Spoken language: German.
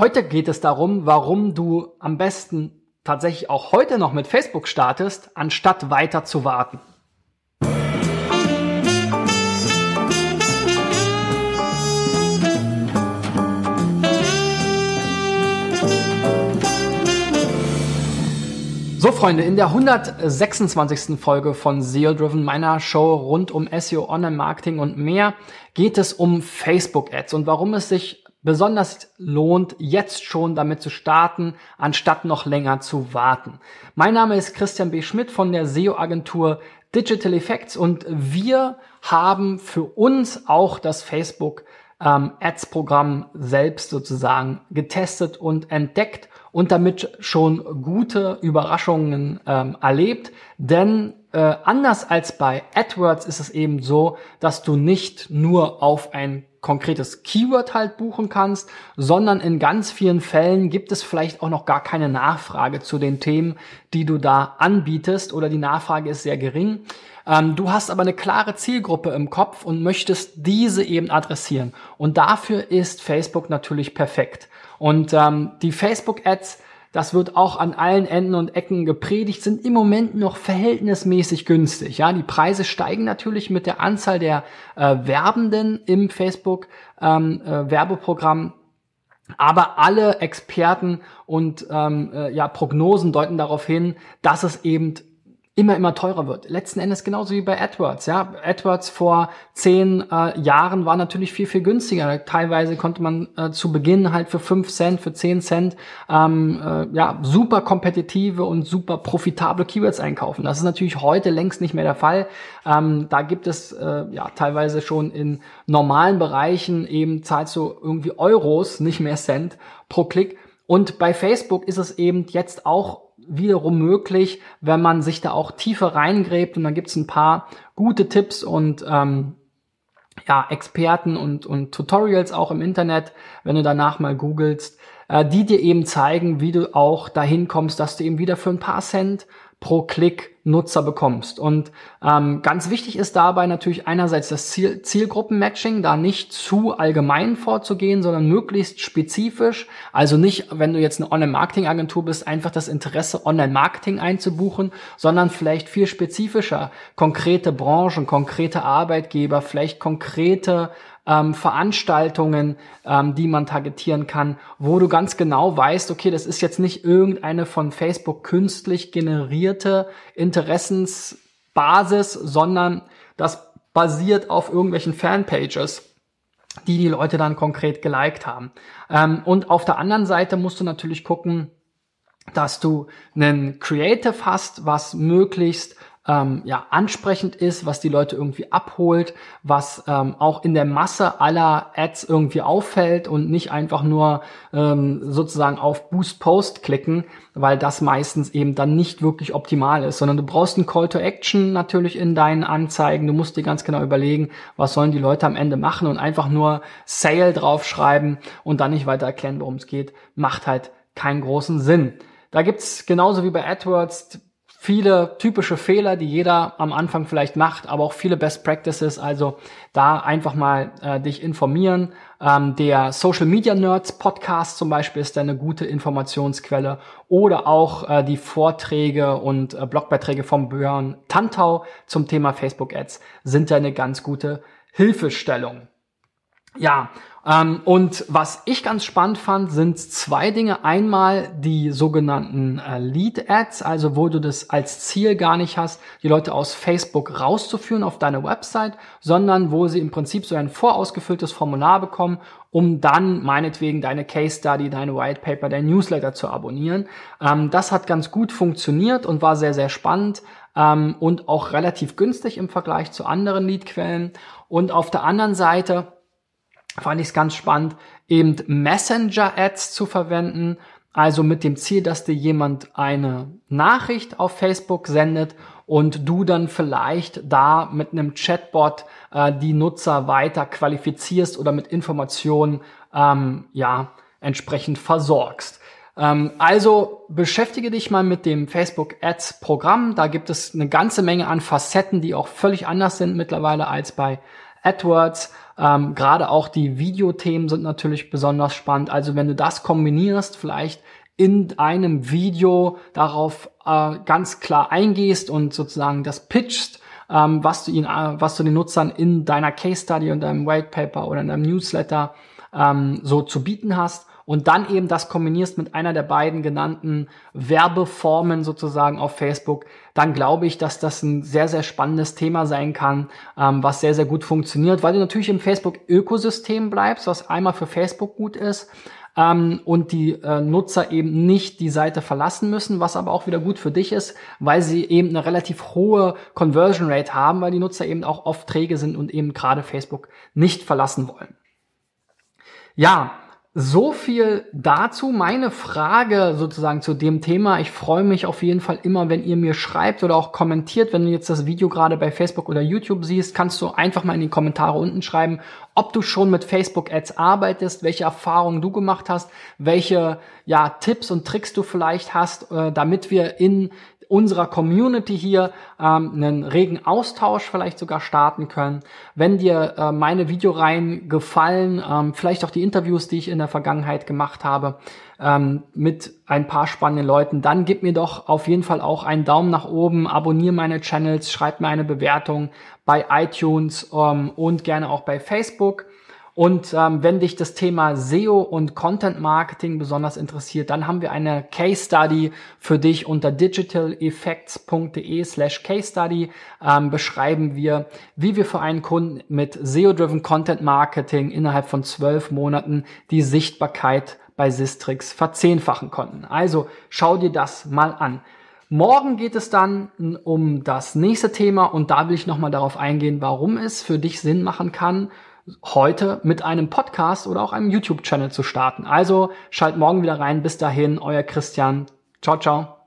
Heute geht es darum, warum du am besten tatsächlich auch heute noch mit Facebook startest, anstatt weiter zu warten. So, Freunde, in der 126. Folge von SEO Driven, meiner Show rund um SEO, Online-Marketing und mehr, geht es um Facebook-Ads und warum es sich besonders lohnt, jetzt schon damit zu starten, anstatt noch länger zu warten. Mein Name ist Christian B. Schmidt von der SEO-Agentur Digital Effects und wir haben für uns auch das Facebook ähm, Ads-Programm selbst sozusagen getestet und entdeckt und damit schon gute Überraschungen ähm, erlebt. Denn äh, anders als bei AdWords ist es eben so, dass du nicht nur auf ein konkretes Keyword halt buchen kannst, sondern in ganz vielen Fällen gibt es vielleicht auch noch gar keine Nachfrage zu den Themen, die du da anbietest oder die Nachfrage ist sehr gering. Ähm, du hast aber eine klare Zielgruppe im Kopf und möchtest diese eben adressieren. Und dafür ist Facebook natürlich perfekt. Und ähm, die Facebook-Ads das wird auch an allen Enden und Ecken gepredigt, sind im Moment noch verhältnismäßig günstig. Ja, die Preise steigen natürlich mit der Anzahl der äh, Werbenden im Facebook ähm, äh, Werbeprogramm. Aber alle Experten und ähm, äh, ja, Prognosen deuten darauf hin, dass es eben immer, immer teurer wird. Letzten Endes genauso wie bei AdWords. Ja, AdWords vor zehn äh, Jahren war natürlich viel, viel günstiger. Teilweise konnte man äh, zu Beginn halt für fünf Cent, für zehn Cent ähm, äh, ja, super kompetitive und super profitable Keywords einkaufen. Das ist natürlich heute längst nicht mehr der Fall. Ähm, da gibt es äh, ja teilweise schon in normalen Bereichen eben zahlst du irgendwie Euros, nicht mehr Cent pro Klick. Und bei Facebook ist es eben jetzt auch wiederum möglich, wenn man sich da auch tiefer reingräbt. Und dann gibt es ein paar gute Tipps und ähm, ja, Experten und, und Tutorials auch im Internet, wenn du danach mal googelst, äh, die dir eben zeigen, wie du auch dahin kommst, dass du eben wieder für ein paar Cent pro Klick Nutzer bekommst. Und ähm, ganz wichtig ist dabei natürlich einerseits das Ziel Zielgruppenmatching, da nicht zu allgemein vorzugehen, sondern möglichst spezifisch. Also nicht, wenn du jetzt eine Online-Marketing-Agentur bist, einfach das Interesse Online-Marketing einzubuchen, sondern vielleicht viel spezifischer, konkrete Branchen, konkrete Arbeitgeber, vielleicht konkrete ähm, Veranstaltungen, ähm, die man targetieren kann, wo du ganz genau weißt, okay, das ist jetzt nicht irgendeine von Facebook künstlich generierte Interessensbasis, sondern das basiert auf irgendwelchen Fanpages die die Leute dann konkret geliked haben. Ähm, und auf der anderen Seite musst du natürlich gucken, dass du einen Creative hast, was möglichst ähm, ja, ansprechend ist, was die Leute irgendwie abholt, was ähm, auch in der Masse aller Ads irgendwie auffällt und nicht einfach nur ähm, sozusagen auf Boost Post klicken, weil das meistens eben dann nicht wirklich optimal ist, sondern du brauchst einen Call to Action natürlich in deinen Anzeigen. Du musst dir ganz genau überlegen, was sollen die Leute am Ende machen und einfach nur Sale draufschreiben und dann nicht weiter erklären, worum es geht, macht halt keinen großen Sinn. Da gibt's genauso wie bei AdWords viele typische Fehler, die jeder am Anfang vielleicht macht, aber auch viele Best Practices. Also da einfach mal äh, dich informieren. Ähm, der Social Media Nerds Podcast zum Beispiel ist eine gute Informationsquelle oder auch äh, die Vorträge und äh, Blogbeiträge vom Björn Tantau zum Thema Facebook Ads sind eine ganz gute Hilfestellung. Ja, ähm, und was ich ganz spannend fand, sind zwei Dinge. Einmal die sogenannten äh, Lead-Ads, also wo du das als Ziel gar nicht hast, die Leute aus Facebook rauszuführen auf deine Website, sondern wo sie im Prinzip so ein vorausgefülltes Formular bekommen, um dann meinetwegen deine Case Study, deine White Paper, dein Newsletter zu abonnieren. Ähm, das hat ganz gut funktioniert und war sehr, sehr spannend ähm, und auch relativ günstig im Vergleich zu anderen Lead-Quellen. Und auf der anderen Seite fand ich es ganz spannend, eben Messenger-Ads zu verwenden. Also mit dem Ziel, dass dir jemand eine Nachricht auf Facebook sendet und du dann vielleicht da mit einem Chatbot äh, die Nutzer weiter qualifizierst oder mit Informationen ähm, ja entsprechend versorgst. Ähm, also beschäftige dich mal mit dem Facebook Ads Programm. Da gibt es eine ganze Menge an Facetten, die auch völlig anders sind mittlerweile als bei AdWords. Ähm, Gerade auch die Videothemen sind natürlich besonders spannend. Also wenn du das kombinierst, vielleicht in einem Video darauf äh, ganz klar eingehst und sozusagen das pitchst, ähm, was du ihn, äh, was du den Nutzern in deiner Case Study und deinem White Paper oder in deinem Newsletter ähm, so zu bieten hast und dann eben das kombinierst mit einer der beiden genannten Werbeformen sozusagen auf Facebook, dann glaube ich, dass das ein sehr, sehr spannendes Thema sein kann, ähm, was sehr, sehr gut funktioniert, weil du natürlich im Facebook-Ökosystem bleibst, was einmal für Facebook gut ist, ähm, und die äh, Nutzer eben nicht die Seite verlassen müssen, was aber auch wieder gut für dich ist, weil sie eben eine relativ hohe Conversion Rate haben, weil die Nutzer eben auch oft träge sind und eben gerade Facebook nicht verlassen wollen. Ja, so viel dazu. Meine Frage sozusagen zu dem Thema. Ich freue mich auf jeden Fall immer, wenn ihr mir schreibt oder auch kommentiert. Wenn du jetzt das Video gerade bei Facebook oder YouTube siehst, kannst du einfach mal in die Kommentare unten schreiben, ob du schon mit Facebook Ads arbeitest, welche Erfahrungen du gemacht hast, welche ja, Tipps und Tricks du vielleicht hast, äh, damit wir in unserer Community hier ähm, einen regen Austausch vielleicht sogar starten können. Wenn dir äh, meine Videoreihen gefallen, ähm, vielleicht auch die Interviews, die ich in der Vergangenheit gemacht habe, ähm, mit ein paar spannenden Leuten, dann gib mir doch auf jeden Fall auch einen Daumen nach oben, abonniere meine Channels, schreib mir eine Bewertung bei iTunes ähm, und gerne auch bei Facebook. Und ähm, wenn dich das Thema SEO und Content Marketing besonders interessiert, dann haben wir eine Case Study für dich unter digitaleffects.de slash Case Study. Ähm, beschreiben wir, wie wir für einen Kunden mit SEO-driven Content Marketing innerhalb von zwölf Monaten die Sichtbarkeit bei Sistrix verzehnfachen konnten. Also schau dir das mal an. Morgen geht es dann um das nächste Thema und da will ich nochmal darauf eingehen, warum es für dich Sinn machen kann, heute mit einem Podcast oder auch einem YouTube-Channel zu starten. Also schalt morgen wieder rein. Bis dahin, euer Christian. Ciao, ciao.